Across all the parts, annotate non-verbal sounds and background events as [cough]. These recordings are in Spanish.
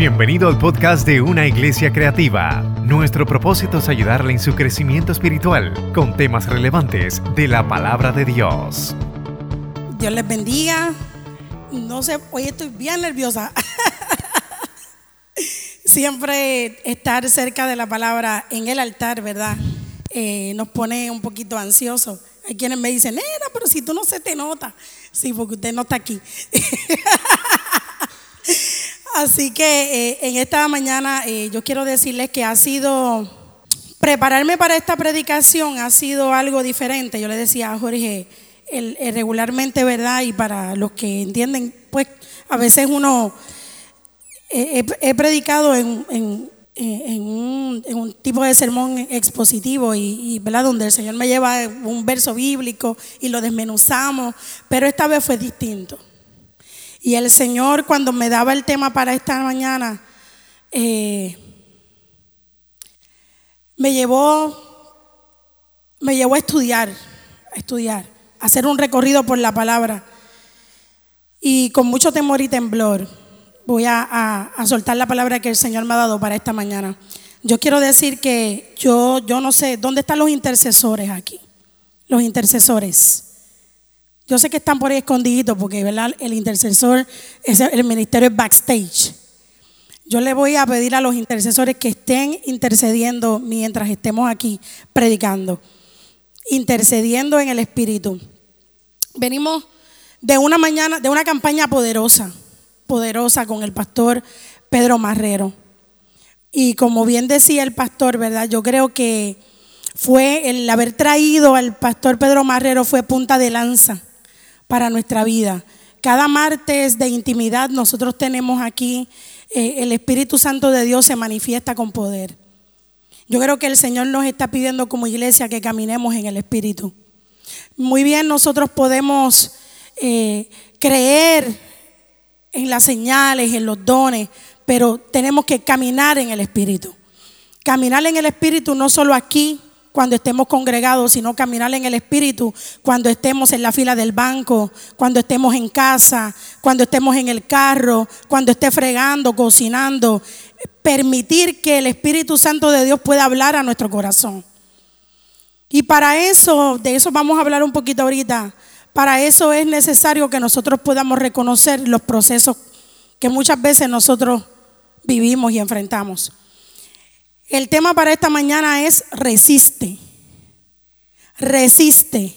Bienvenido al podcast de Una Iglesia Creativa. Nuestro propósito es ayudarle en su crecimiento espiritual con temas relevantes de la palabra de Dios. Dios les bendiga. No sé, hoy estoy bien nerviosa. [laughs] Siempre estar cerca de la palabra en el altar, ¿verdad? Eh, nos pone un poquito ansiosos. Hay quienes me dicen, nena, pero si tú no se te nota. Sí, porque usted no está aquí. [laughs] Así que eh, en esta mañana eh, yo quiero decirles que ha sido, prepararme para esta predicación ha sido algo diferente. Yo le decía a Jorge, el, regularmente, ¿verdad? Y para los que entienden, pues a veces uno, eh, he, predicado en, un, tipo de sermón expositivo y, ¿verdad? Donde el Señor me lleva un verso bíblico y lo desmenuzamos, pero esta vez fue distinto. Y el Señor cuando me daba el tema para esta mañana, eh, me llevó, me llevó a estudiar, a estudiar, a hacer un recorrido por la palabra. Y con mucho temor y temblor voy a, soltar la palabra que el Señor me ha dado para esta mañana. Yo quiero decir que yo, yo no sé, ¿dónde están los intercesores aquí? Los intercesores. Yo sé que están por ahí escondiditos porque el intercesor, es el ministerio es backstage. Yo le voy a pedir a los intercesores que estén intercediendo mientras estemos aquí predicando. Intercediendo en el Espíritu. Venimos de una mañana, de una campaña poderosa, poderosa con el pastor Pedro Marrero. Y como bien decía el pastor, ¿verdad? Yo creo que fue el haber traído al pastor Pedro Marrero fue punta de lanza para nuestra vida. Cada martes de intimidad nosotros tenemos aquí, eh, el Espíritu Santo de Dios se manifiesta con poder. Yo creo que el Señor nos está pidiendo como iglesia que caminemos en el Espíritu. Muy bien, nosotros podemos eh, creer en las señales, en los dones, pero tenemos que caminar en el Espíritu. Caminar en el Espíritu no solo aquí, cuando estemos congregados, sino caminar en el Espíritu, cuando estemos en la fila del banco, cuando estemos en casa, cuando estemos en el carro, cuando esté fregando, cocinando. Permitir que el Espíritu Santo de Dios pueda hablar a nuestro corazón. Y para eso, de eso vamos a hablar un poquito ahorita, para eso es necesario que nosotros podamos reconocer los procesos que muchas veces nosotros vivimos y enfrentamos. El tema para esta mañana es resiste. Resiste.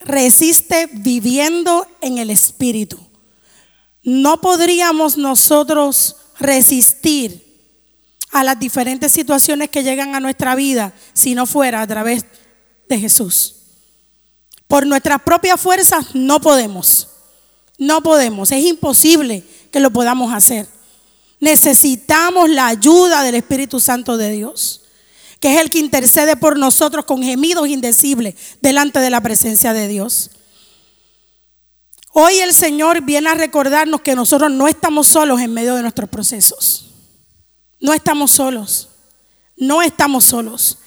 Resiste viviendo en el Espíritu. No podríamos nosotros resistir a las diferentes situaciones que llegan a nuestra vida si no fuera a través de Jesús. Por nuestras propias fuerzas no podemos. No podemos. Es imposible que lo podamos hacer necesitamos la ayuda del Espíritu Santo de Dios, que es el que intercede por nosotros con gemidos indecibles delante de la presencia de Dios. Hoy el Señor viene a recordarnos que nosotros no estamos solos en medio de nuestros procesos. No estamos solos. No estamos solos.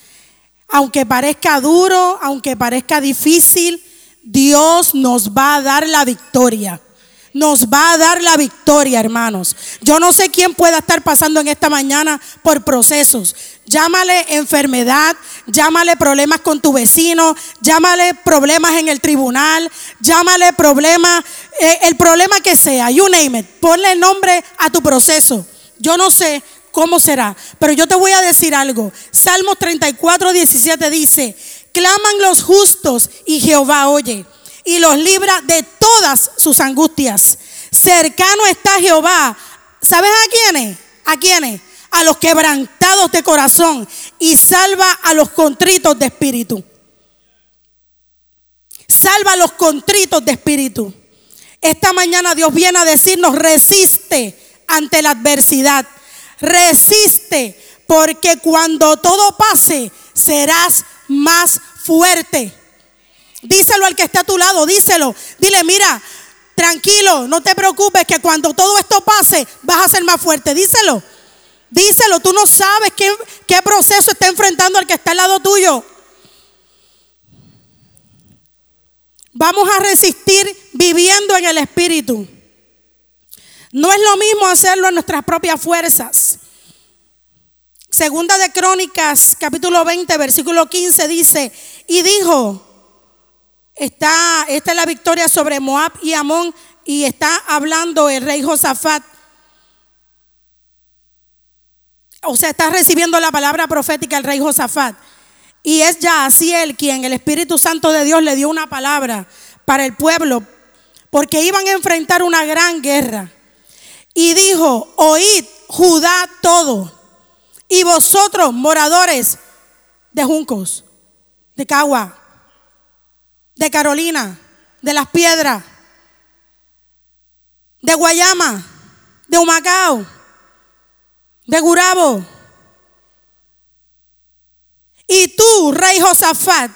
Aunque parezca duro, aunque parezca difícil, Dios nos va a dar la victoria nos va a dar la victoria, hermanos. Yo no sé quién pueda estar pasando en esta mañana por procesos. Llámale enfermedad, llámale problemas con tu vecino, llámale problemas en el tribunal, llámale problemas, eh, el problema que sea, you name it. Ponle nombre a tu proceso. Yo no sé cómo será, pero yo te voy a decir algo. Salmos 34, 17 dice, claman los justos y Jehová oye y los libra de todas sus angustias. Cercano está Jehová. ¿Sabes a quiénes? ¿A quiénes? A los quebrantados de corazón y salva a los contritos de espíritu. Salva a los contritos de espíritu. Esta mañana Dios viene a decirnos, resiste ante la adversidad. Resiste, porque cuando todo pase, serás más fuerte. Díselo al que está a tu lado, díselo. Dile, mira, tranquilo, no te preocupes que cuando todo esto pase vas a ser más fuerte. Díselo. Díselo, tú no sabes qué, qué proceso está enfrentando el que está al lado tuyo. Vamos a resistir viviendo en el Espíritu. No es lo mismo hacerlo en nuestras propias fuerzas. Segunda de Crónicas, capítulo 20, versículo 15 dice, y dijo, está, esta es la victoria sobre Moab y Amón, y está hablando el rey Josafat. O sea, está recibiendo la palabra profética el rey Josafat. Y es ya así él quien el Espíritu Santo de Dios le dio una palabra para el pueblo, porque iban a enfrentar una gran guerra. Y dijo, oíd Judá todo, y vosotros moradores de Juncos, de Cagua, de Carolina, de las Piedras, de Guayama, de Humacao, de Gurabo. Y tú, rey Josafat,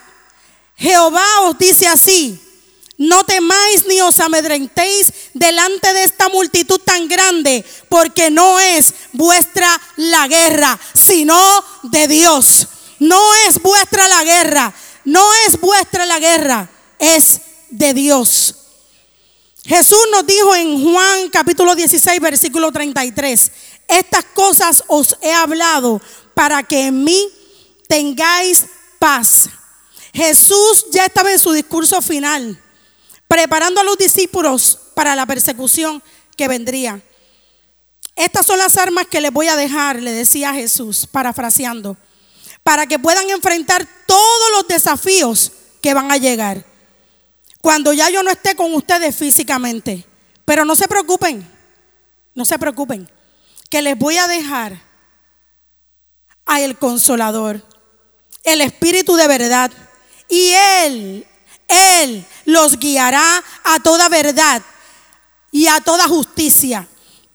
Jehová os dice así, no temáis ni os amedrentéis delante de esta multitud tan grande, porque no es vuestra la guerra, sino de Dios. No es vuestra la guerra, no es vuestra la guerra, es de Dios. Jesús nos dijo en Juan capítulo 16, versículo 33, estas cosas os he hablado para que en mí tengáis paz. Jesús ya estaba en su discurso final preparando a los discípulos para la persecución que vendría. Estas son las armas que les voy a dejar, le decía Jesús, parafraseando, para que puedan enfrentar todos los desafíos que van a llegar. Cuando ya yo no esté con ustedes físicamente. Pero no se preocupen, no se preocupen, que les voy a dejar a el consolador, el Espíritu de verdad. Y Él él los guiará a toda verdad y a toda justicia,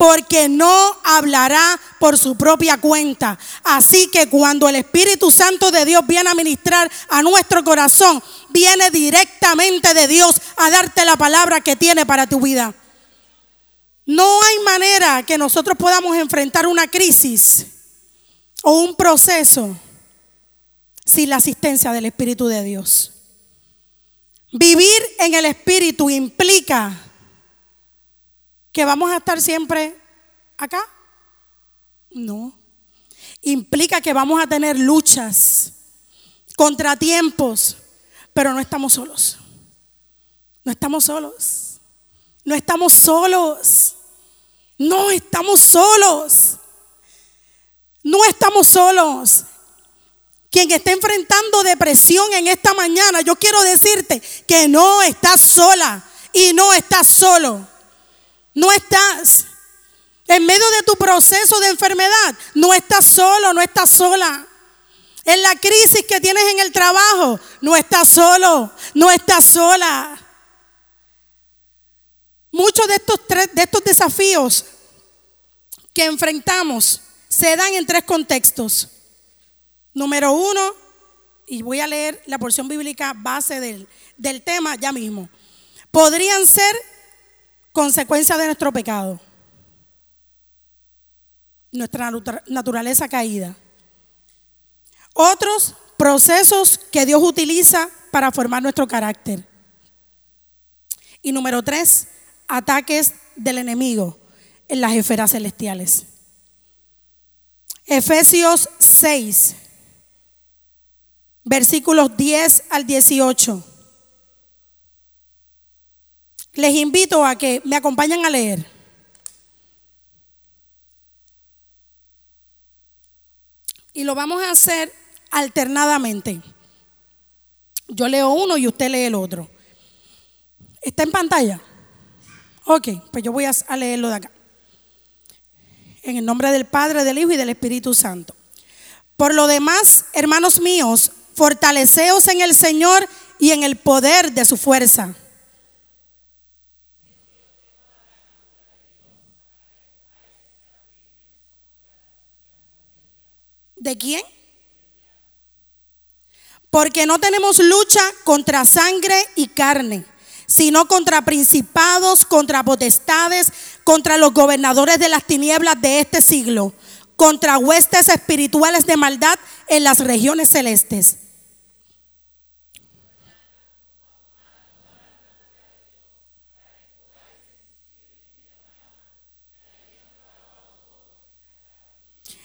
porque no hablará por su propia cuenta. Así que cuando el Espíritu Santo de Dios viene a ministrar a nuestro corazón, viene directamente de Dios a darte la palabra que tiene para tu vida. No hay manera que nosotros podamos enfrentar una crisis o un proceso sin la asistencia del Espíritu de Dios. Vivir en el Espíritu implica que vamos a estar siempre acá. No. Implica que vamos a tener luchas, contratiempos, pero no estamos solos. No estamos solos. No estamos solos. No estamos solos. No estamos solos quien está enfrentando depresión en esta mañana, yo quiero decirte que no estás sola y no estás solo. No estás en medio de tu proceso de enfermedad. No estás solo, no estás sola. En la crisis que tienes en el trabajo, no estás solo, no estás sola. Muchos de estos, de estos desafíos que enfrentamos se dan en tres contextos. Número uno, y voy a leer la porción bíblica base del, del tema ya mismo. Podrían ser consecuencias de nuestro pecado, nuestra naturaleza caída. Otros procesos que Dios utiliza para formar nuestro carácter. Y número tres, ataques del enemigo en las esferas celestiales. Efesios 6, versículos 10 al 18. Les invito a que me acompañen a leer. Y lo vamos a hacer alternadamente. Yo leo uno y usted lee el otro. ¿Está en pantalla? Ok, pues yo voy a leerlo de acá. En el nombre del Padre, del Hijo y del Espíritu Santo. Por lo demás, hermanos míos, fortaleceos en el Señor y en el poder de su fuerza. ¿De quién? Porque no tenemos lucha contra sangre y carne, sino contra principados, contra potestades, contra los gobernadores de las tinieblas de este siglo, contra huestes espirituales de maldad en las regiones celestes.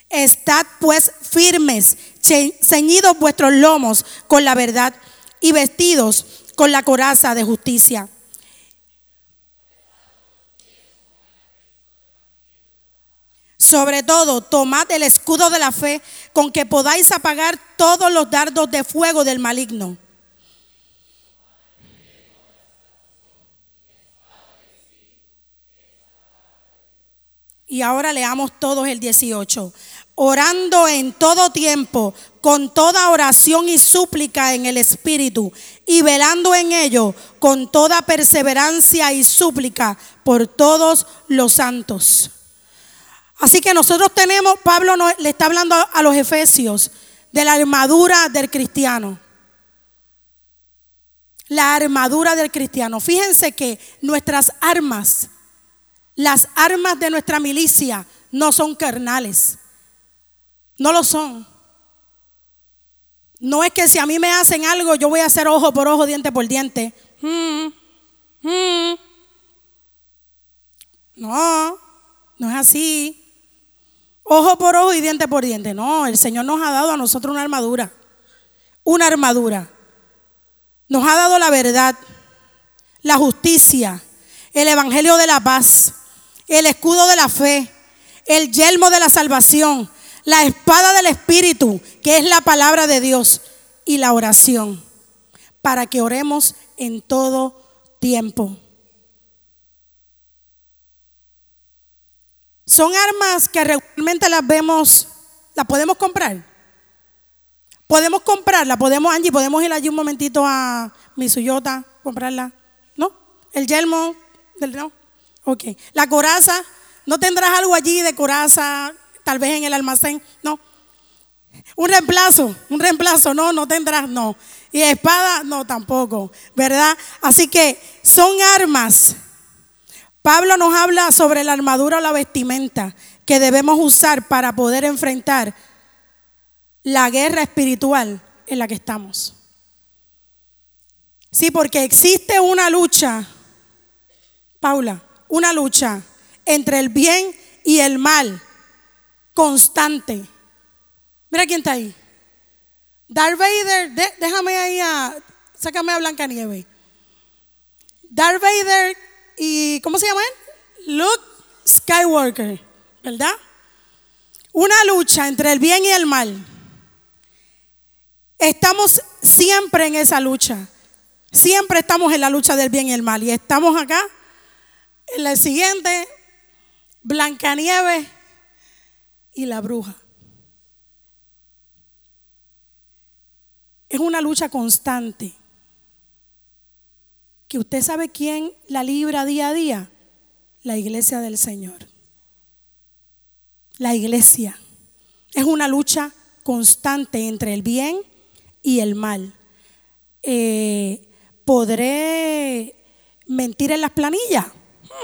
Estad pues firmes, ceñidos vuestros lomos con la verdad y vestidos con la coraza de justicia. Sobre todo, tomad el escudo de la fe con que podáis apagar todos los dardos de fuego del maligno. Y ahora leamos todos el 18. Orando en todo tiempo, con toda oración y súplica en el Espíritu, y velando en ello con toda perseverancia y súplica por todos los santos. Así que nosotros tenemos, Pablo le está hablando a los efesios de la armadura del cristiano. La armadura del cristiano. Fíjense que nuestras armas las armas de nuestra milicia no son carnales. No lo son. No es que si a mí me hacen algo, yo voy a hacer ojo por ojo, diente por diente. Hmm, hmm. No, no es así. Ojo por ojo y diente por diente. No, el Señor nos ha dado a nosotros una armadura. Una armadura. Nos ha dado la verdad, la justicia, el Evangelio de la paz el escudo de la fe, el yelmo de la salvación, la espada del Espíritu, que es la palabra de Dios, y la oración, para que oremos en todo tiempo. Son armas que regularmente las vemos, las podemos comprar. Podemos comprarla, podemos, Angie, podemos ir allí un momentito a mi suyota, comprarla. ¿No? El yelmo del no. Ok. La coraza, ¿no tendrás algo allí de coraza, tal vez en el almacén? No. Un reemplazo, un reemplazo, no, no tendrás, no. Y espada, no, tampoco, ¿verdad? Así que son armas. Pablo nos habla sobre la armadura o la vestimenta que debemos usar para poder enfrentar la guerra espiritual en la que estamos. Sí, porque existe una lucha, Paula, una lucha entre el bien y el mal constante. Mira quién está ahí. Darth Vader, déjame ahí a, sácame a Blancanieves. Darth Vader y, ¿cómo se llama él? Luke Skywalker, ¿verdad? Una lucha entre el bien y el mal. Estamos siempre en esa lucha. Siempre estamos en la lucha del bien y el mal. Y estamos acá en la siguiente, Blancanieves y la bruja. Es una lucha constante. Que usted sabe quién la libra día a día. La iglesia del Señor. La iglesia. Es una lucha constante entre el bien y el mal. Eh, ¿Podré mentir en las planillas?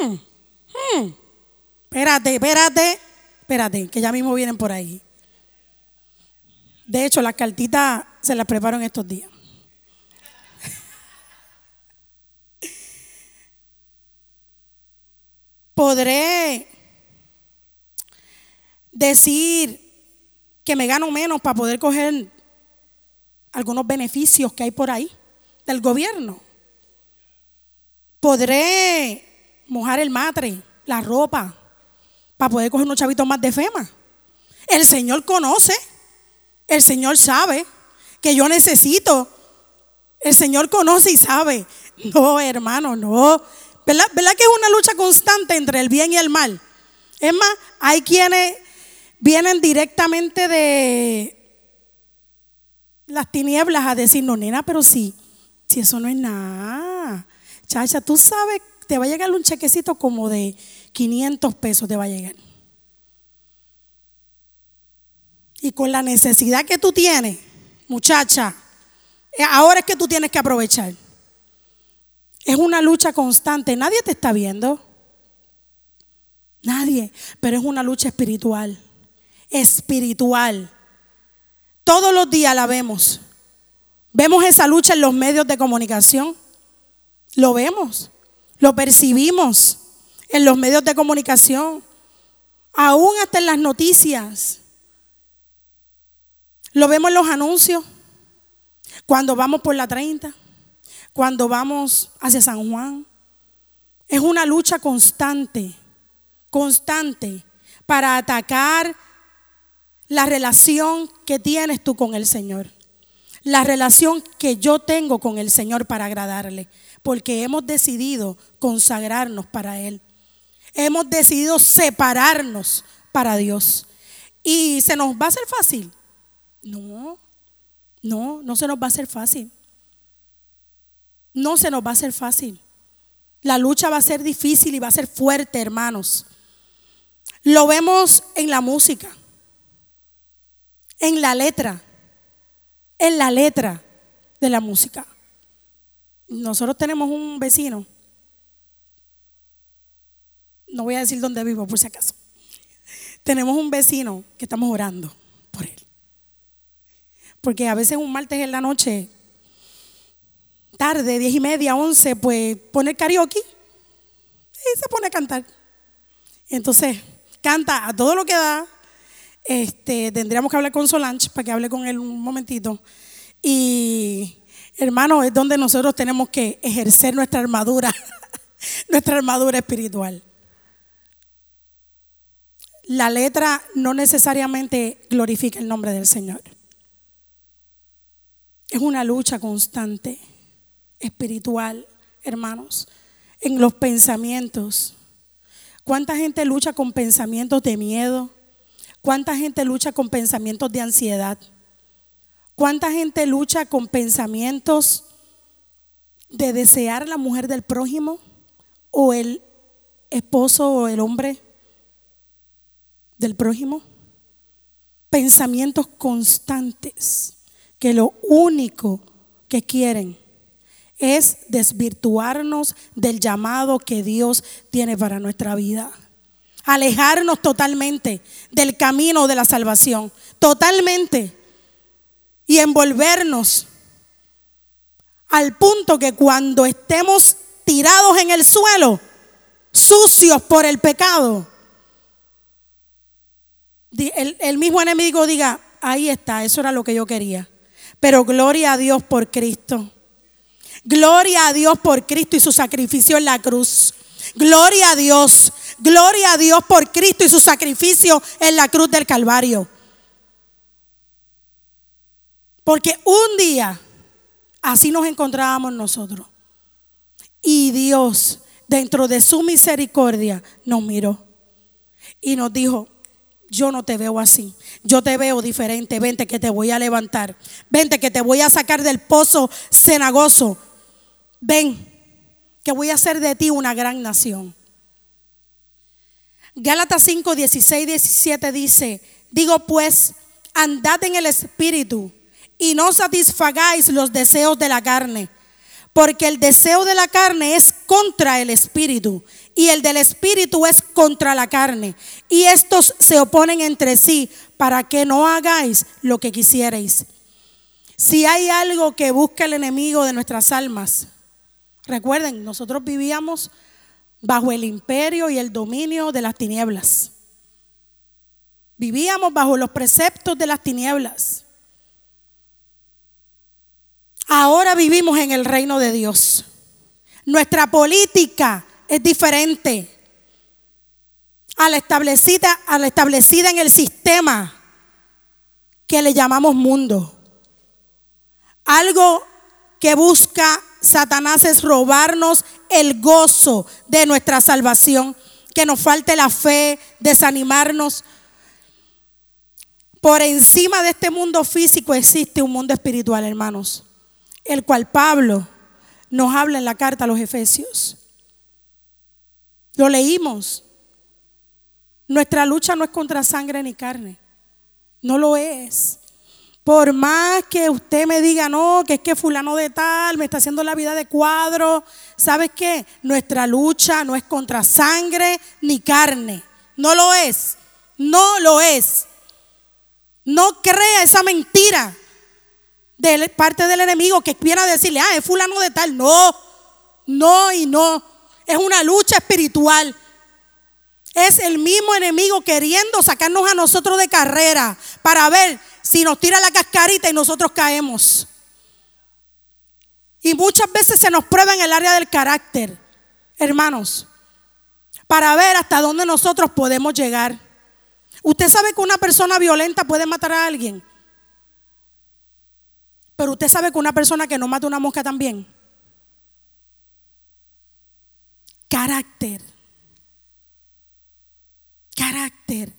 Hmm, hmm. Espérate, espérate, espérate, que ya mismo vienen por ahí. De hecho, las cartitas se las preparo en estos días. [laughs] Podré decir que me gano menos para poder coger algunos beneficios que hay por ahí del gobierno. Podré mojar el matre, la ropa, para poder coger unos chavitos más de FEMA. El Señor conoce, el Señor sabe que yo necesito. El Señor conoce y sabe. No, hermano, no. ¿Verdad, ¿Verdad que es una lucha constante entre el bien y el mal? Es más, hay quienes vienen directamente de las tinieblas a decir, no, nena, pero sí, si eso no es nada. Chacha, tú sabes te va a llegar un chequecito como de 500 pesos, te va a llegar. Y con la necesidad que tú tienes, muchacha, eh, ahora es que tú tienes que aprovechar. Es una lucha constante, nadie te está viendo. Nadie, pero es una lucha espiritual. Espiritual. Todos los días la vemos. Vemos esa lucha en los medios de comunicación. Lo vemos. Lo percibimos en los medios de comunicación, aún hasta en las noticias. Lo vemos en los anuncios, cuando vamos por la 30, cuando vamos hacia San Juan. Es una lucha constante, constante, para atacar la relación que tienes tú con el Señor. La relación que yo tengo con el Señor para agradarle. Porque hemos decidido consagrarnos para Él. Hemos decidido separarnos para Dios. ¿Y se nos va a hacer fácil? No, no, no se nos va a hacer fácil. No se nos va a hacer fácil. La lucha va a ser difícil y va a ser fuerte, hermanos. Lo vemos en la música, en la letra, en la letra de la música. Nosotros tenemos un vecino, no voy a decir dónde vivo por si acaso. Tenemos un vecino que estamos orando por él. Porque a veces un martes en la noche, tarde, diez y media, once, pues pone karaoke y se pone a cantar. Entonces, canta a todo lo que da. Este, tendríamos que hablar con Solange para que hable con él un momentito. Y hermano, es donde nosotros tenemos que ejercer nuestra armadura, [laughs] nuestra armadura espiritual. La letra no necesariamente glorifica el nombre del Señor. Es una lucha constante, espiritual, hermanos, en los pensamientos. ¿Cuánta gente lucha con pensamientos de miedo? ¿Cuánta gente lucha con pensamientos de ansiedad? ¿Cuánta gente lucha con pensamientos de desear la mujer del prójimo o el esposo o el hombre del prójimo? Pensamientos constantes que lo único que quieren es desvirtuarnos del llamado que Dios tiene para nuestra vida. Alejarnos totalmente del camino de la salvación. Totalmente. Y envolvernos al punto que cuando estemos tirados en el suelo, sucios por el pecado, el, mismo enemigo diga, ahí está, eso era lo que yo quería. Pero gloria a Dios por Cristo. Gloria a Dios por Cristo y su sacrificio en la cruz. Gloria a Dios. Gloria a Dios por Cristo y su sacrificio en la cruz del Calvario. Porque un día así nos encontrábamos nosotros. Y Dios, dentro de su misericordia, nos miró y nos dijo, yo no te veo así. Yo te veo diferente. Vente que te voy a levantar. Vente que te voy a sacar del pozo cenagoso. Ven que voy a hacer de ti una gran nación. Gálatas 5, 16, 17 dice, digo pues, andad en el espíritu y no satisfagáis los deseos de la carne, porque el deseo de la carne es contra el espíritu y el del espíritu es contra la carne. Y estos se oponen entre sí para que no hagáis lo que quisierais. Si hay algo que busca el enemigo de nuestras almas, recuerden, nosotros vivíamos bajo el imperio y el dominio de las tinieblas. Vivíamos bajo los preceptos de las tinieblas. Ahora vivimos en el reino de Dios. Nuestra política es diferente a la establecida, a la establecida en el sistema que le llamamos mundo. Algo que busca Satanás es robarnos el gozo de nuestra salvación, que nos falte la fe, desanimarnos. Por encima de este mundo físico existe un mundo espiritual, hermanos, el cual Pablo nos habla en la carta a los Efesios. Lo leímos. Nuestra lucha no es contra sangre ni carne. No lo es. Por más que usted me diga, no, que es que fulano de tal me está haciendo la vida de cuadro, ¿sabes qué? Nuestra lucha no es contra sangre ni carne. No lo es. No lo es. No crea esa mentira de parte del enemigo que viene a decirle, ah, es fulano de tal. No, no y no. Es una lucha espiritual. Es el mismo enemigo queriendo sacarnos a nosotros de carrera para ver si nos tira la cascarita y nosotros caemos. Y muchas veces se nos prueba en el área del carácter, hermanos, para ver hasta dónde nosotros podemos llegar. Usted sabe que una persona violenta puede matar a alguien. Pero usted sabe que una persona que no mata una mosca también. Carácter. Carácter.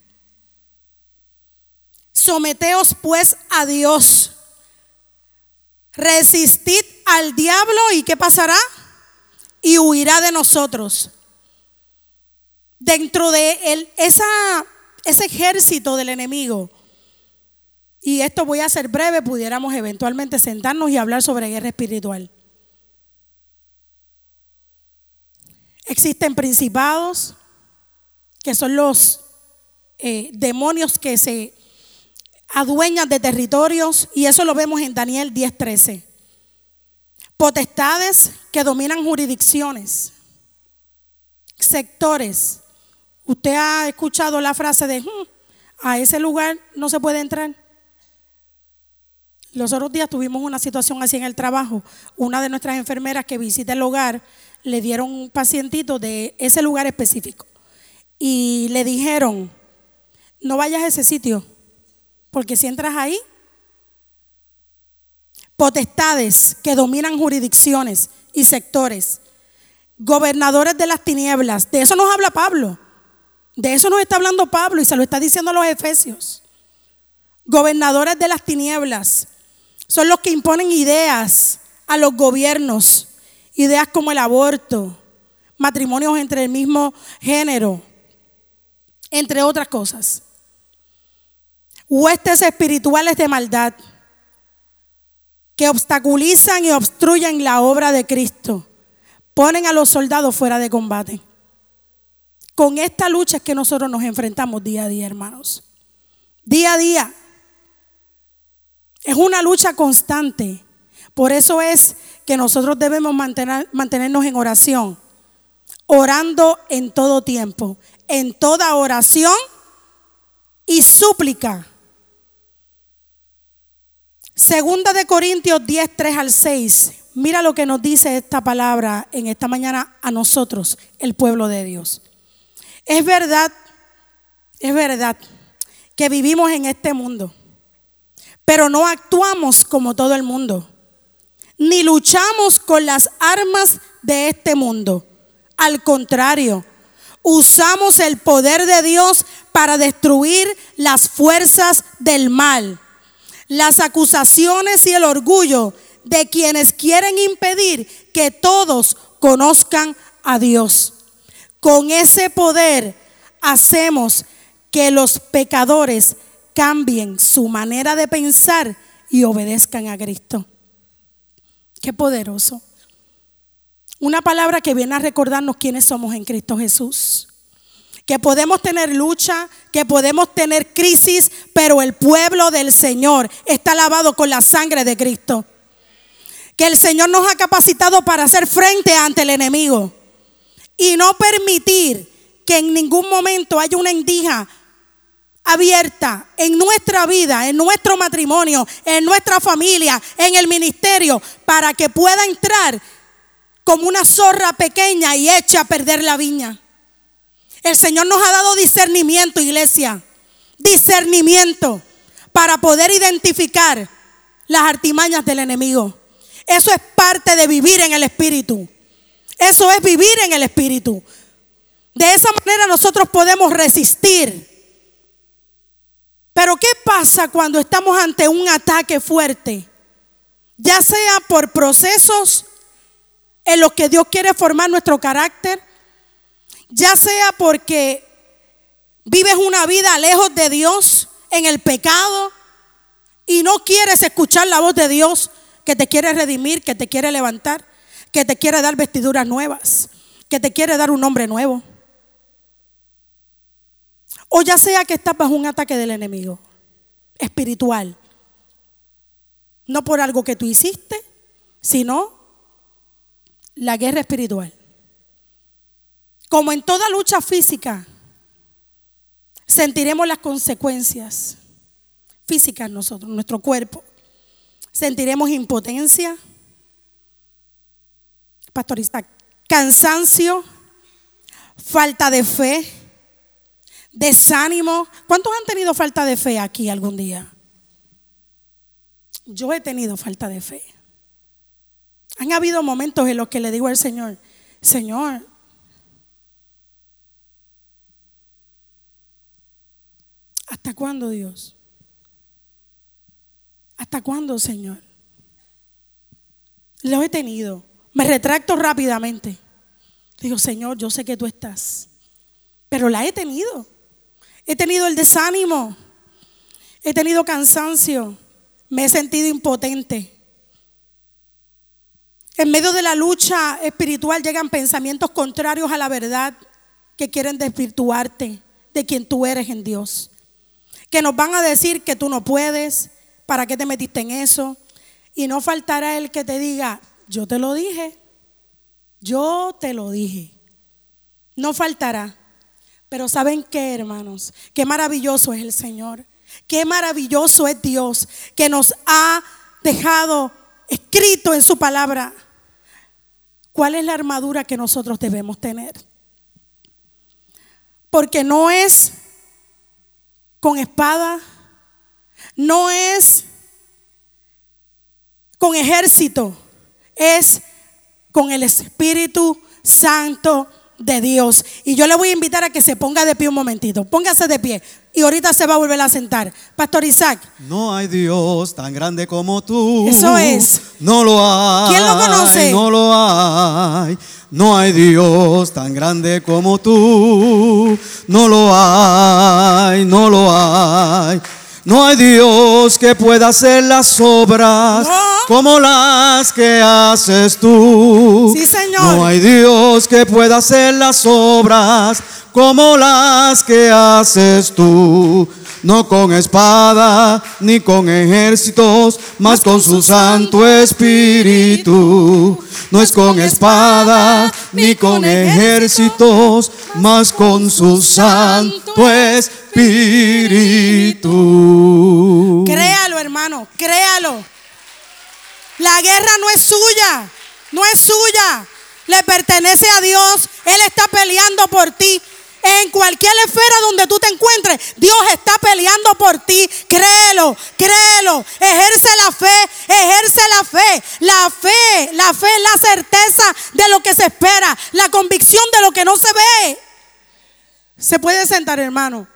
Someteos pues a Dios. Resistid al diablo y ¿qué pasará? Y huirá de nosotros. Dentro de él, ese ejército del enemigo. Y esto voy a ser breve, pudiéramos eventualmente sentarnos y hablar sobre guerra espiritual. Existen principados, que son los eh, demonios que se adueñan de territorios, y eso lo vemos en Daniel 10:13. Potestades que dominan jurisdicciones, sectores. Usted ha escuchado la frase de, hmm, a ese lugar no se puede entrar. Los otros días tuvimos una situación así en el trabajo. Una de nuestras enfermeras que visita el hogar le dieron un pacientito de ese lugar específico y le dijeron, no vayas a ese sitio, porque si entras ahí, potestades que dominan jurisdicciones y sectores, gobernadores de las tinieblas, de eso nos habla Pablo, de eso nos está hablando Pablo y se lo está diciendo a los efesios. Gobernadores de las tinieblas son los que imponen ideas a los gobiernos, ideas como el aborto, matrimonios entre el mismo género, entre otras cosas. Huestes espirituales de maldad que obstaculizan y obstruyen la obra de Cristo, ponen a los soldados fuera de combate. Con esta lucha es que nosotros nos enfrentamos día a día, hermanos. Día a día. Es una lucha constante. Por eso es que nosotros debemos mantener, mantenernos en oración, orando en todo tiempo, en toda oración y súplica. Segunda de Corintios 10, 3 al 6. Mira lo que nos dice esta palabra en esta mañana a nosotros, el pueblo de Dios. Es verdad, es verdad que vivimos en este mundo, pero no actuamos como todo el mundo, ni luchamos con las armas de este mundo. Al contrario, usamos el poder de Dios para destruir las fuerzas del mal, las acusaciones y el orgullo de quienes quieren impedir que todos conozcan a Dios. Con ese poder hacemos que los pecadores cambien su manera de pensar y obedezcan a Cristo. Qué poderoso. Una palabra que viene a recordarnos quiénes somos en Cristo Jesús. Que podemos tener lucha, que podemos tener crisis, pero el pueblo del Señor está lavado con la sangre de Cristo. Que el Señor nos ha capacitado para hacer frente ante el enemigo y no permitir que en ningún momento haya una endija abierta en nuestra vida, en nuestro matrimonio, en nuestra familia, en el ministerio, para que pueda entrar como una zorra pequeña y eche a perder la viña. El Señor nos ha dado discernimiento, iglesia. Discernimiento para poder identificar las artimañas del enemigo. Eso es parte de vivir en el Espíritu. Eso es vivir en el Espíritu. De esa manera nosotros podemos resistir. Pero ¿qué pasa cuando estamos ante un ataque fuerte? Ya sea por procesos en los que Dios quiere formar nuestro carácter, ya sea porque vives una vida lejos de Dios en el pecado y no quieres escuchar la voz de Dios que te quiere redimir, que te quiere levantar, que te quiere dar vestiduras nuevas, que te quiere dar un nombre nuevo. O ya sea que estás bajo un ataque del enemigo espiritual. No por algo que tú hiciste, sino la guerra espiritual. Como en toda lucha física, sentiremos las consecuencias física en nosotros, nuestro cuerpo. Sentiremos impotencia, Pastor Isaac, cansancio, falta de fe, desánimo. ¿Cuántos han tenido falta de fe aquí algún día? Yo he tenido falta de fe. Han habido momentos en los que le digo al Señor, Señor, ¿hasta cuándo Dios? ¿Hasta cuándo, Señor? Lo he tenido. Me retracto rápidamente. Digo, Señor, yo sé que tú estás. Pero la he tenido. He tenido el desánimo. He tenido cansancio. Me he sentido impotente. En medio de la lucha espiritual llegan pensamientos contrarios a la verdad que quieren desvirtuarte de quien tú eres en Dios. Que nos van a decir que tú no puedes, para qué te metiste en eso. Y no faltará el que te diga, yo te lo dije, yo te lo dije. No faltará. Pero ¿saben qué, hermanos? Qué maravilloso es el Señor. Qué maravilloso es Dios que nos ha dejado escrito en su palabra ¿Cuál es la armadura que nosotros debemos tener? Porque no es con espada, no es con ejército, es con el Espíritu Santo de Dios. Y yo le voy a invitar a que se ponga de pie un momentito. Póngase de pie. Y ahorita se va a volver a sentar. Pastor Isaac. No hay Dios tan grande como tú. Eso es. No lo hay. ¿Quién lo conoce? No lo hay. No hay Dios tan grande como tú. No lo hay. No lo hay. No hay Dios que pueda hacer las obras como las que haces tú. Sí, Señor. No hay Dios que pueda hacer las obras como las que haces tú. No con espada ni con ejércitos, mas con su Santo Espíritu. No es con espada ni con ejércitos, mas con su Santo Espíritu. Créalo, hermano, créalo. La guerra no es suya, no es suya. Le pertenece a Dios. Él está peleando por ti. En cualquier esfera donde tú te encuentres, Dios está peleando por ti. Créelo, créelo. Ejerce la fe, ejerce la fe. La fe, la fe es la certeza de lo que se espera, la convicción de lo que no se ve. Se puede sentar, hermano.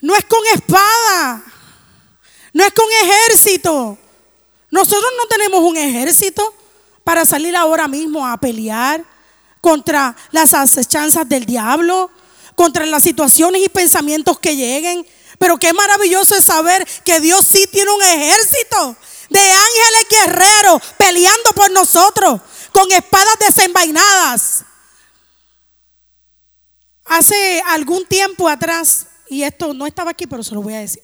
No es con espada, no es con ejército. Nosotros no tenemos un ejército para salir ahora mismo a pelear contra las acechanzas del diablo, contra las situaciones y pensamientos que lleguen. Pero qué maravilloso es saber que Dios sí tiene un ejército de ángeles guerreros peleando por nosotros con espadas desenvainadas. Hace algún tiempo atrás, y esto no estaba aquí, pero se lo voy a decir.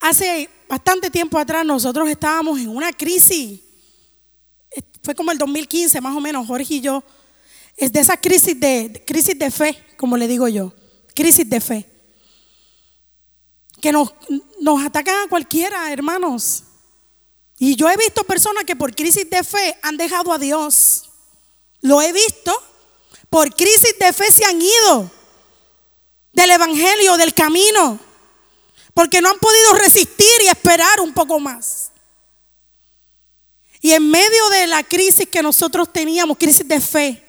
Hace bastante tiempo atrás nosotros estábamos en una crisis. Fue como el 2015 más o menos, Jorge y yo. Es de esa crisis de, crisis de fe, como le digo yo. Crisis de fe. Que nos, nos atacan a cualquiera, hermanos. Y yo he visto personas que por crisis de fe han dejado a Dios. Lo he visto. Por crisis de fe se han ido del Evangelio, del camino porque no han podido resistir y esperar un poco más. Y en medio de la crisis que nosotros teníamos, crisis de fe,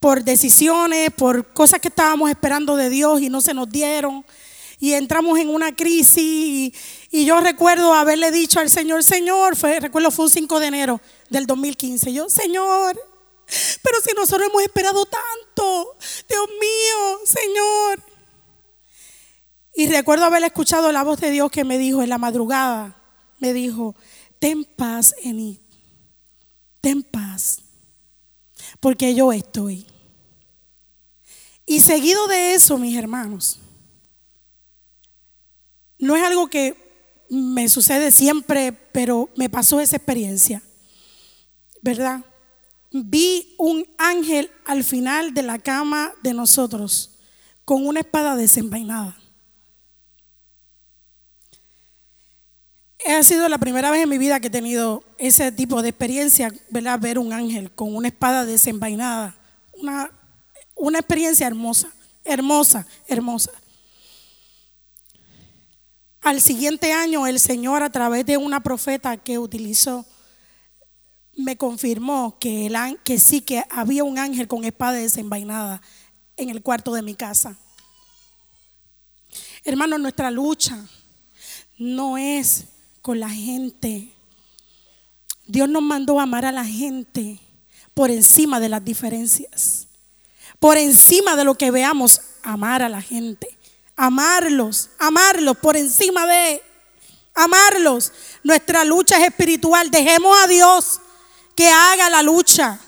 por decisiones, por cosas que estábamos esperando de Dios y no se nos dieron, y entramos en una crisis, y, yo recuerdo haberle dicho al Señor, Señor, fue, recuerdo fue un 5 de enero del 2015, yo, Señor, pero si nosotros hemos esperado tanto, Dios mío, Señor. Y recuerdo haber escuchado la voz de Dios que me dijo en la madrugada, me dijo, ten paz en mí, ten paz, porque yo estoy. Y seguido de eso, mis hermanos, no es algo que me sucede siempre, pero me pasó esa experiencia, ¿verdad? Vi un ángel al final de la cama de nosotros con una espada desenvainada. Ha sido la primera vez en mi vida que he tenido ese tipo de experiencia, ¿verdad? Ver un ángel con una espada desenvainada. Una, una experiencia hermosa, hermosa, hermosa. Al siguiente año el Señor a través de una profeta que utilizó me confirmó que, el, que sí que había un ángel con espada desenvainada en el cuarto de mi casa. Hermano, nuestra lucha no es con la gente. Dios nos mandó a amar a la gente por encima de las diferencias. Por encima de lo que veamos, amar a la gente. Amarlos, amarlos por encima de amarlos. Nuestra lucha es espiritual. Dejemos a Dios que haga la lucha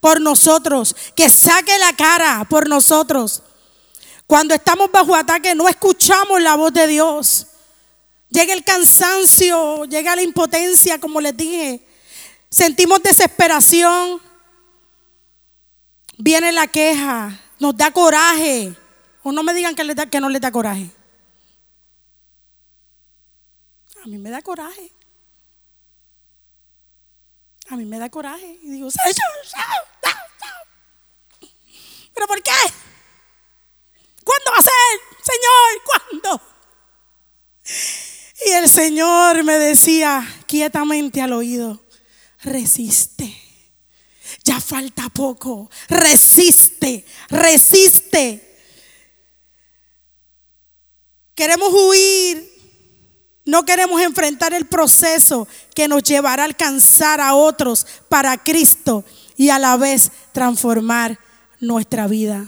por nosotros, que saque la cara por nosotros. Cuando estamos bajo ataque no escuchamos la voz de Dios. Llega el cansancio, llega la impotencia, como les dije. Sentimos desesperación. Viene la queja, nos da coraje. O no me digan que, no les da coraje. A mí me da coraje. A mí me da coraje. Y digo, ¿pero por qué? ¿Cuándo va a ser? Señor, ¿cuándo? Y el Señor me decía quietamente al oído, resiste. Ya falta poco. Resiste, resiste. Queremos huir. No queremos enfrentar el proceso que nos llevará a alcanzar a otros para Cristo y a la vez transformar nuestra vida.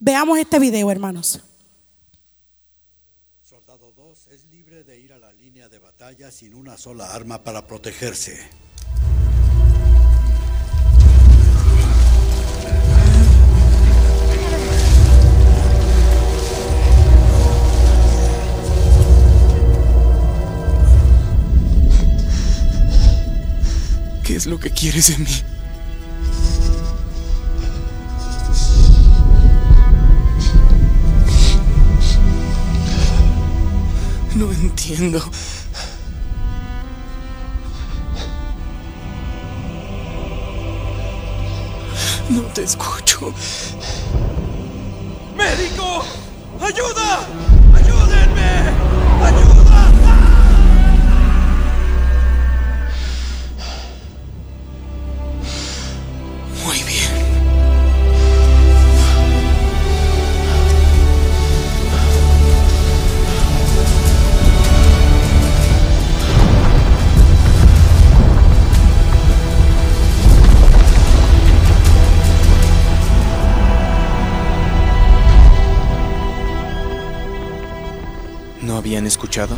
Veamos este video, hermanos. sin una sola arma para protegerse. ¿Qué es lo que quieres de mí? No entiendo. No te escucho. ¡Médico! ¡Ayuda! ¡Ayúdenme! Escuchado?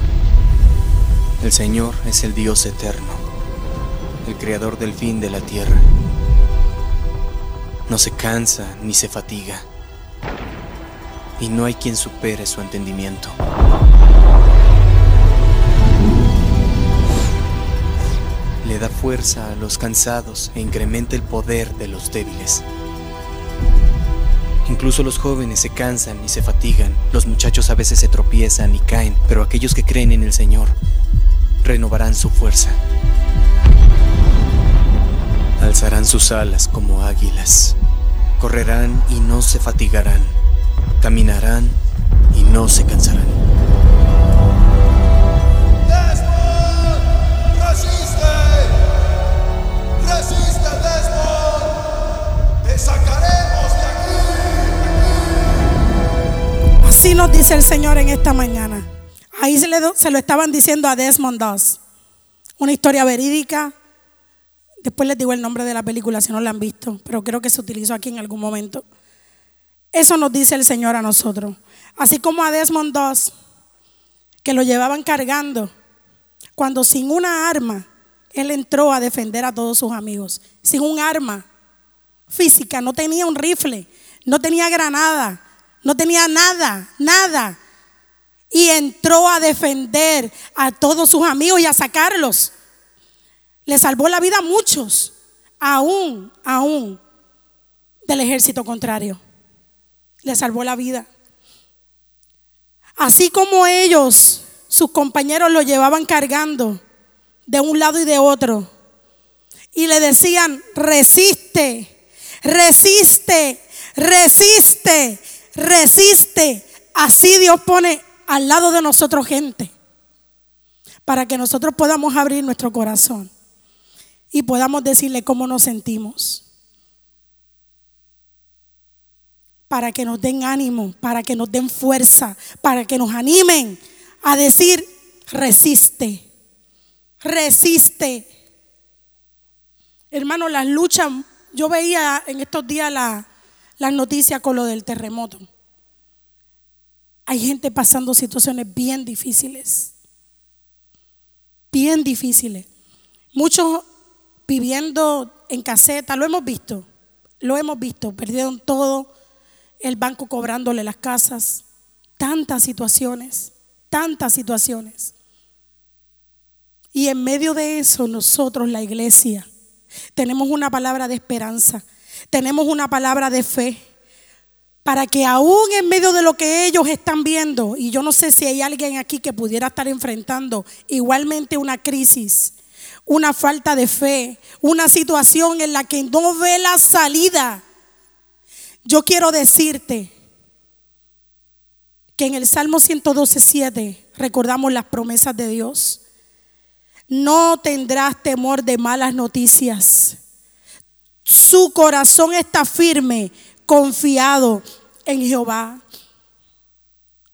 El Señor es el Dios eterno, el creador del fin de la tierra. No se cansa ni se fatiga, y no hay quien supere su entendimiento. Le da fuerza a los cansados e incrementa el poder de los débiles. Incluso los jóvenes se cansan y se fatigan, los muchachos a veces se tropiezan y caen, pero aquellos que creen en el Señor renovarán su fuerza. Alzarán sus alas como águilas, correrán y no se fatigarán, caminarán y no se cansarán. Así nos dice el Señor en esta mañana. Ahí se, se lo estaban diciendo a Desmond Doss. Una historia verídica. Después les digo el nombre de la película si no la han visto, pero creo que se utilizó aquí en algún momento. Eso nos dice el Señor a nosotros. Así como a Desmond Doss, que lo llevaban cargando, cuando sin una arma, él entró a defender a todos sus amigos. Sin un arma física, no tenía un rifle, no tenía granada, no tenía nada, nada. Y entró a defender a todos sus amigos y a sacarlos. Le salvó la vida a muchos, aún, aún del ejército contrario. Le salvó la vida. Así como ellos sus compañeros lo llevaban cargando de un lado y de otro. Y le decían, resiste, resiste, resiste, resiste. Así Dios pone al lado de nosotros gente para que nosotros podamos abrir nuestro corazón y podamos decirle cómo nos sentimos. Para que nos den ánimo, para que nos den fuerza, para que nos animen a decir, resiste, resiste. Hermano, las luchas, yo veía en estos días las noticias con lo del terremoto. Hay gente pasando situaciones bien difíciles, bien difíciles. Muchos viviendo en caseta, lo hemos visto, lo hemos visto, perdieron todo, el banco cobrándole las casas, tantas situaciones, tantas situaciones. Y en medio de eso nosotros, la iglesia, tenemos una palabra de esperanza, tenemos una palabra de fe, para que aún en medio de lo que ellos están viendo, y yo no sé si hay alguien aquí que pudiera estar enfrentando igualmente una crisis, una falta de fe, una situación en la que no ve la salida, yo quiero decirte que en el Salmo 112.7 recordamos las promesas de Dios. No tendrás temor de malas noticias. Su corazón está firme, confiado en Jehová.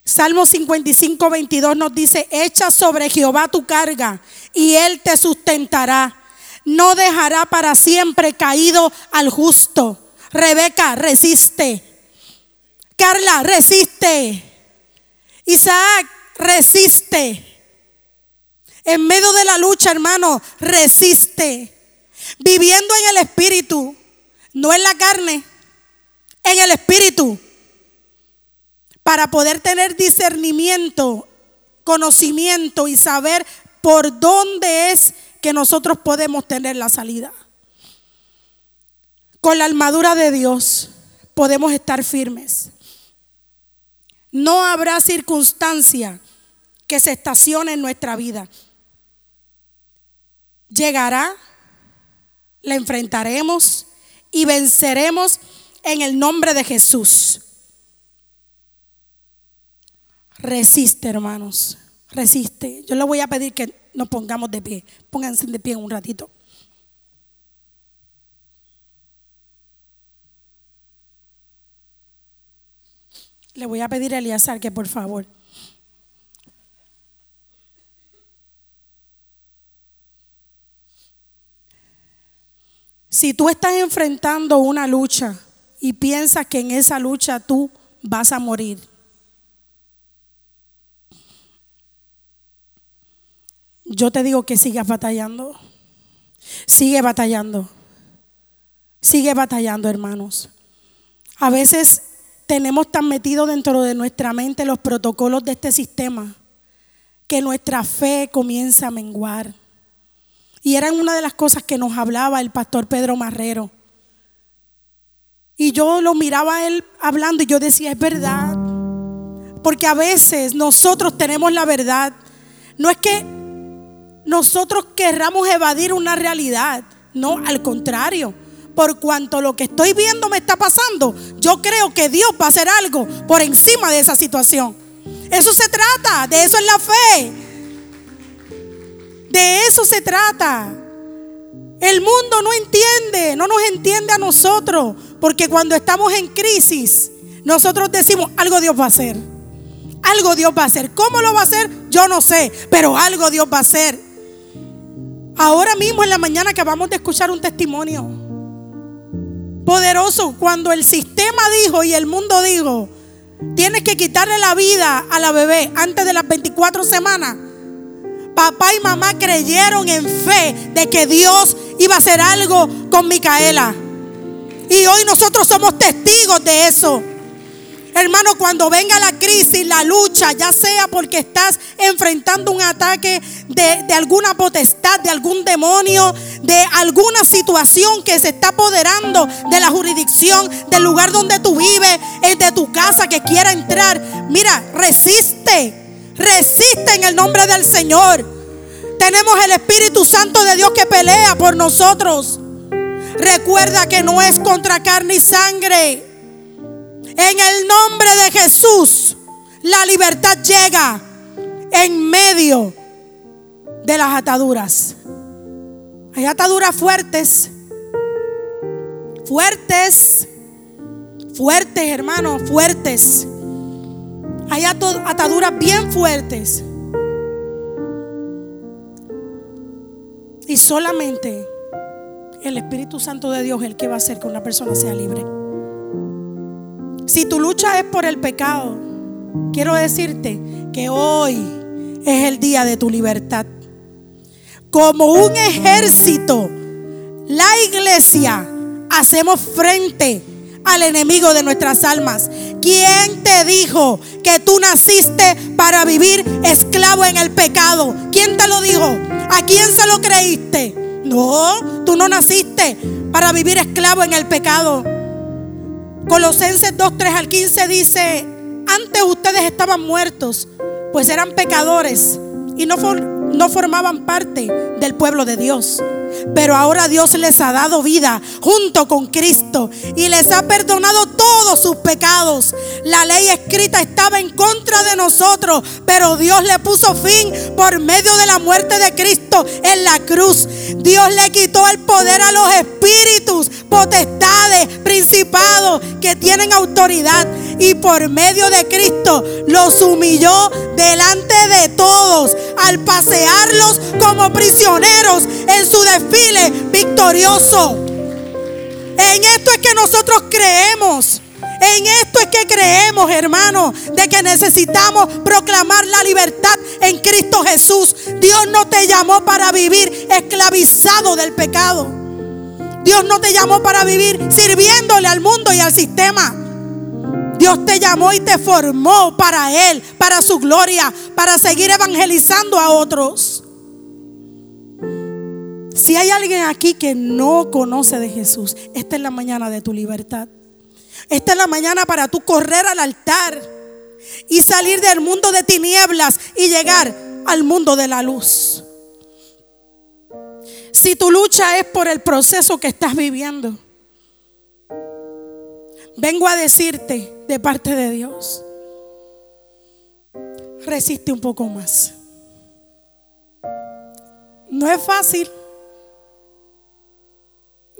Salmo 55, 22 nos dice, echa sobre Jehová tu carga y él te sustentará. No dejará para siempre caído al justo. Rebeca, resiste. Carla, resiste. Isaac, resiste. En medio de la lucha, hermano, resiste. Viviendo en el espíritu, no en la carne, en el espíritu. Para poder tener discernimiento, conocimiento y saber por dónde es que nosotros podemos tener la salida. Con la armadura de Dios podemos estar firmes. No habrá circunstancia que se estacione en nuestra vida. Llegará, la enfrentaremos y venceremos en el nombre de Jesús. Resiste, hermanos, resiste. Yo le voy a pedir que nos pongamos de pie. Pónganse de pie un ratito. Le voy a pedir a Eliazar que por favor. Si tú estás enfrentando una lucha y piensas que en esa lucha tú vas a morir, yo te digo que sigas batallando. Sigue batallando. Sigue batallando, hermanos. A veces tenemos tan metido dentro de nuestra mente los protocolos de este sistema que nuestra fe comienza a menguar. Y eran una de las cosas que nos hablaba el pastor Pedro Marrero. Y yo lo miraba a él hablando y yo decía, es verdad. Porque a veces nosotros tenemos la verdad. No es que nosotros querramos evadir una realidad. No, al contrario por cuanto lo que estoy viendo me está pasando, yo creo que Dios va a hacer algo por encima de esa situación. Eso se trata, de eso es la fe. De eso se trata. El mundo no entiende, no nos entiende a nosotros, porque cuando estamos en crisis, nosotros decimos, algo Dios va a hacer. Algo Dios va a hacer. ¿Cómo lo va a hacer? Yo no sé, pero algo Dios va a hacer. Ahora mismo en la mañana acabamos de escuchar un testimonio poderoso cuando el sistema dijo y el mundo dijo, tienes que quitarle la vida a la bebé antes de las 24 semanas. Papá y mamá creyeron en fe de que Dios iba a hacer algo con Micaela. Y hoy nosotros somos testigos de eso. Hermano, cuando venga la crisis, la lucha, ya sea porque estás enfrentando un ataque de, alguna potestad, de algún demonio, de alguna situación que se está apoderando de la jurisdicción, del lugar donde tú vives, de tu casa que quiera entrar, mira, resiste, Resiste en el nombre del Señor. Tenemos el Espíritu Santo de Dios que pelea por nosotros. Recuerda que no es contra carne y sangre. En el nombre de Jesús, la libertad llega en medio de las ataduras. Hay ataduras fuertes. Fuertes. Fuertes, hermanos, fuertes. Hay ataduras bien fuertes. Y solamente el Espíritu Santo de Dios es el que va a hacer que una persona sea libre. Si tu lucha es por el pecado, quiero decirte que hoy es el día de tu libertad. Como un ejército, la iglesia hacemos frente al enemigo de nuestras almas. ¿Quién te dijo que tú naciste para vivir esclavo en el pecado? ¿Quién te lo dijo? ¿A quién se lo creíste? No, tú no naciste para vivir esclavo en el pecado. Colosenses 2, 3 al 15 dice, antes ustedes estaban muertos, pues eran pecadores y no, no formaban parte del pueblo de Dios. Pero ahora Dios les ha dado vida junto con Cristo y les ha perdonado todos sus pecados. La ley escrita estaba en contra de nosotros, pero Dios le puso fin por medio de la muerte de Cristo en la cruz. Dios le quitó el poder a los espíritus, potestades, principados que tienen autoridad y por medio de Cristo los humilló delante de todos al pasearlos como prisioneros en su desfile victorioso. En esto es que nosotros creemos. En esto es que creemos, hermano, de que necesitamos proclamar la libertad en Cristo Jesús. Dios no te llamó para vivir esclavizado del pecado. Dios no te llamó para vivir sirviéndole al mundo y al sistema. Dios te llamó y te formó para Él, para su gloria, para seguir evangelizando a otros. Si hay alguien aquí que no conoce de Jesús, esta es la mañana de tu libertad. Esta es la mañana para tú correr al altar y salir del mundo de tinieblas y llegar al mundo de la luz. Si tu lucha es por el proceso que estás viviendo, vengo a decirte de parte de Dios, resiste un poco más. No es fácil.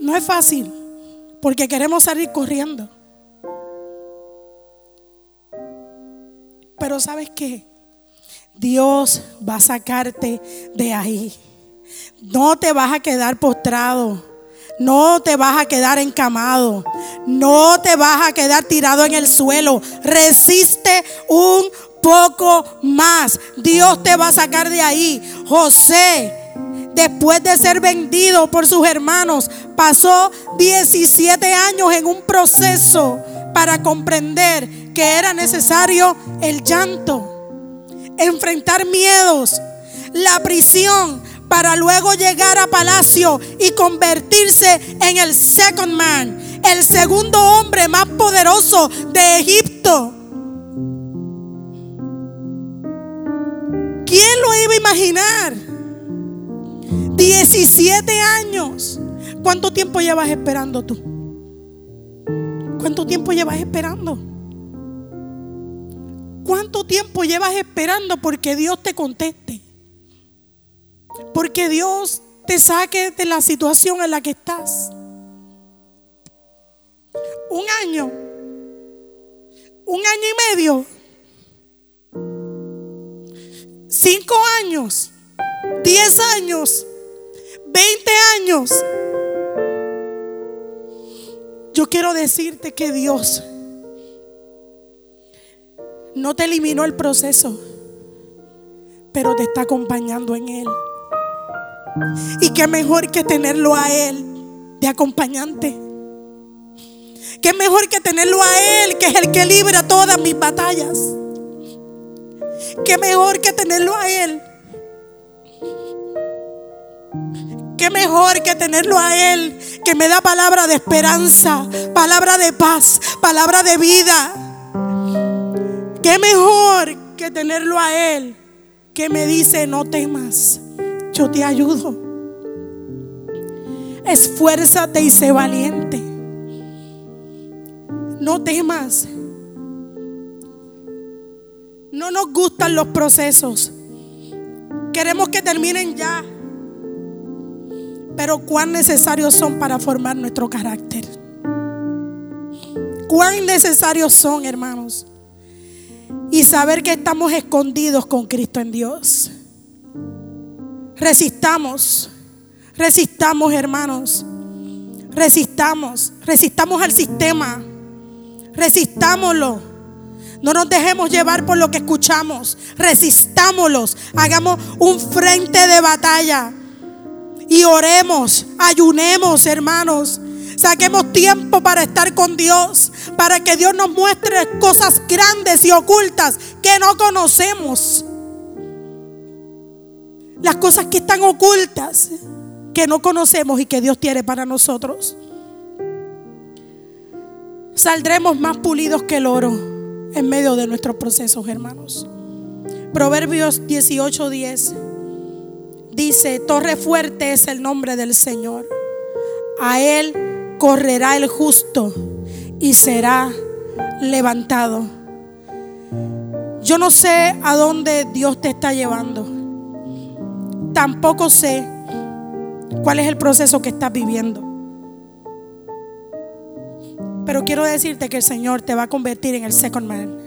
No es fácil porque queremos salir corriendo. Pero sabes qué? Dios va a sacarte de ahí. No te vas a quedar postrado. No te vas a quedar encamado. No te vas a quedar tirado en el suelo. Resiste un poco más. Dios te va a sacar de ahí. José, después de ser vendido por sus hermanos, pasó 17 años en un proceso para comprender que era necesario el llanto, enfrentar miedos, la prisión, para luego llegar a palacio y convertirse en el second man, el segundo hombre más poderoso de Egipto. ¿Quién lo iba a imaginar? 17 años. ¿Cuánto tiempo llevas esperando tú? ¿Cuánto tiempo llevas esperando? ¿Cuánto tiempo llevas esperando porque Dios te conteste? Porque Dios te saque de la situación en la que estás. Un año, un año y medio, cinco años, diez años, veinte años. Yo quiero decirte que Dios no te eliminó el proceso, pero te está acompañando en él. Y qué mejor que tenerlo a Él de acompañante. Qué mejor que tenerlo a Él, que es el que libra todas mis batallas. Qué mejor que tenerlo a Él. Qué mejor que tenerlo a Él, que me da palabra de esperanza, palabra de paz, palabra de vida. Qué mejor que tenerlo a Él, que me dice, no temas, yo te ayudo. Esfuérzate y sé valiente. No temas. No nos gustan los procesos. Queremos que terminen ya. Pero cuán necesarios son para formar nuestro carácter. Cuán necesarios son, hermanos. Y saber que estamos escondidos con Cristo en Dios. Resistamos. Resistamos, hermanos. Resistamos. Resistamos al sistema. Resistámoslo. No nos dejemos llevar por lo que escuchamos. Resistámoslos. Hagamos un frente de batalla. Y oremos, ayunemos, hermanos. Saquemos tiempo para estar con Dios. Para que Dios nos muestre cosas grandes y ocultas que no conocemos. Las cosas que están ocultas, que no conocemos y que Dios tiene para nosotros. Saldremos más pulidos que el oro en medio de nuestros procesos, hermanos. Proverbios 18:10 dice, torre fuerte es el nombre del Señor. A él correrá el justo y será levantado. Yo no sé a dónde Dios te está llevando. Tampoco sé cuál es el proceso que estás viviendo. Pero quiero decirte que el Señor te va a convertir en el second man.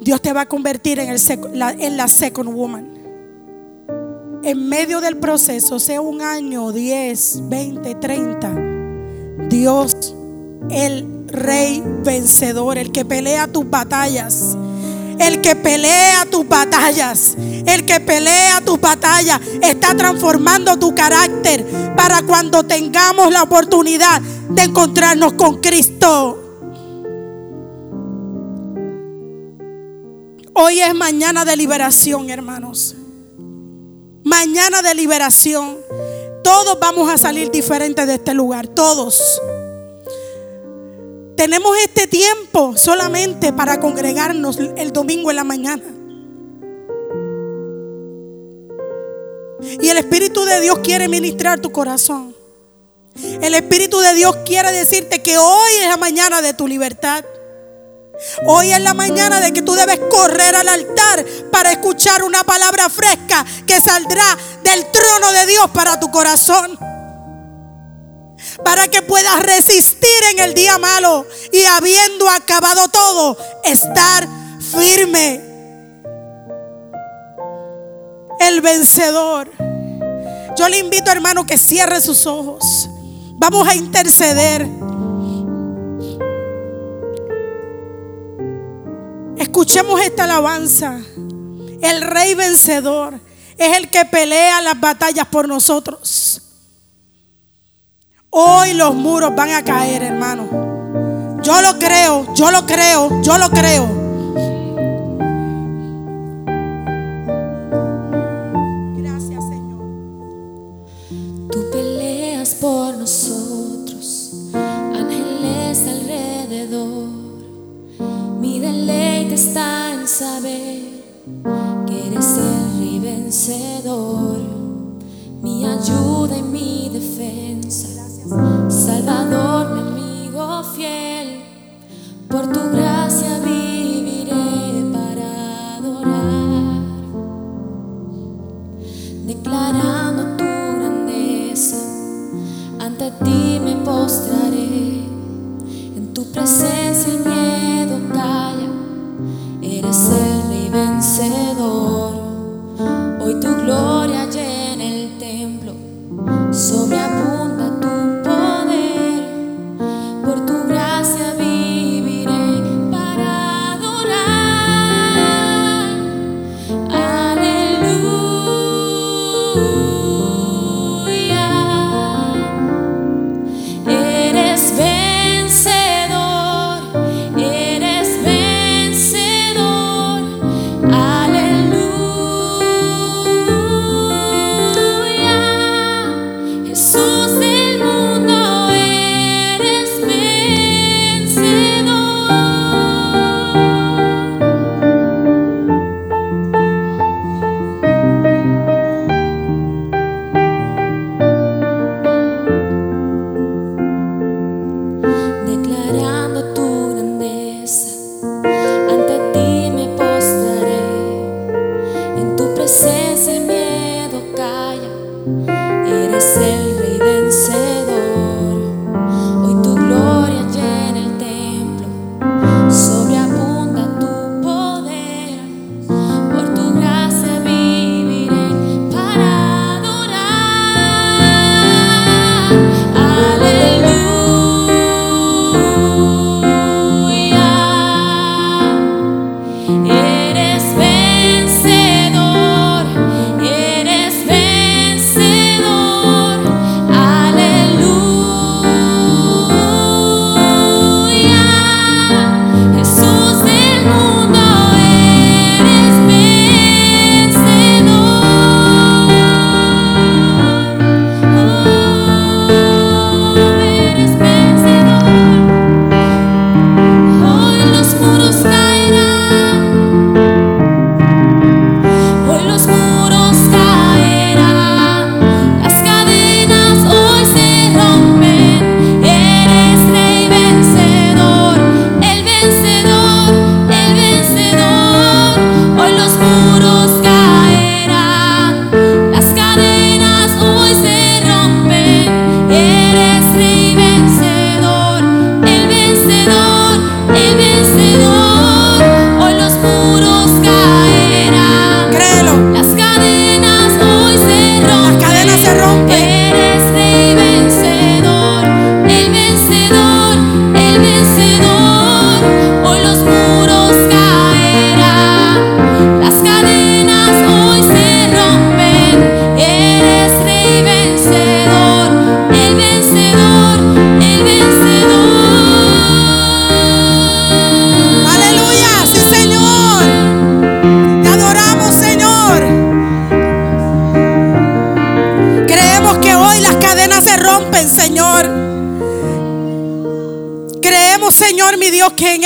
Dios te va a convertir en, el en la second woman. En medio del proceso, sea un año, 10, 20, 30, Dios, el rey vencedor, el que pelea tus batallas, el que pelea tus batallas, el que pelea tus batallas, está transformando tu carácter para cuando tengamos la oportunidad de encontrarnos con Cristo. Hoy es mañana de liberación, hermanos. Mañana de liberación. Todos vamos a salir diferentes de este lugar, todos. Tenemos este tiempo solamente para congregarnos el domingo en la mañana. Y el Espíritu de Dios quiere ministrar tu corazón. El Espíritu de Dios quiere decirte que hoy es la mañana de tu libertad. Hoy es la mañana de que tú debes correr al altar para escuchar una palabra fresca que saldrá del trono de Dios para tu corazón. Para que puedas resistir en el día malo y habiendo acabado todo, estar firme. El vencedor. Yo le invito hermano que cierre sus ojos. Vamos a interceder. Escuchemos esta alabanza. El rey vencedor es el que pelea las batallas por nosotros. Hoy los muros van a caer, hermano. Yo lo creo, yo lo creo, yo lo creo.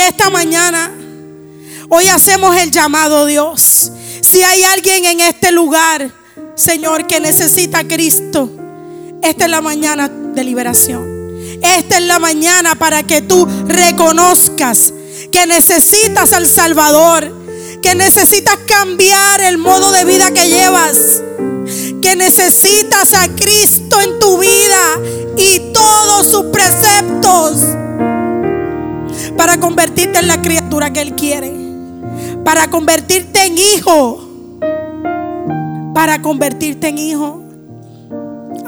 Esta mañana hoy hacemos el llamado, Dios. Si hay alguien en este lugar, Señor, que necesita a Cristo, esta es la mañana de liberación. Esta es la mañana para que tú reconozcas que necesitas al Salvador, que necesitas cambiar el modo de vida que llevas, que necesitas a Cristo en tu vida y todos sus preceptos para convertirte en la criatura que Él quiere, para convertirte en hijo, para convertirte en hijo.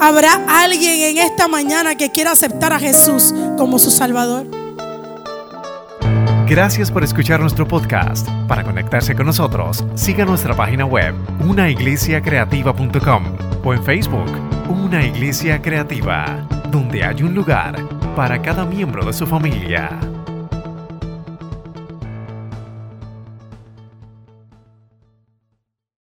Habrá alguien en esta mañana que quiera aceptar a Jesús como su Salvador. Gracias por escuchar nuestro podcast. Para conectarse con nosotros, siga nuestra página web, unaiglesiacreativa.com o en Facebook, Una Iglesia Creativa, donde hay un lugar para cada miembro de su familia.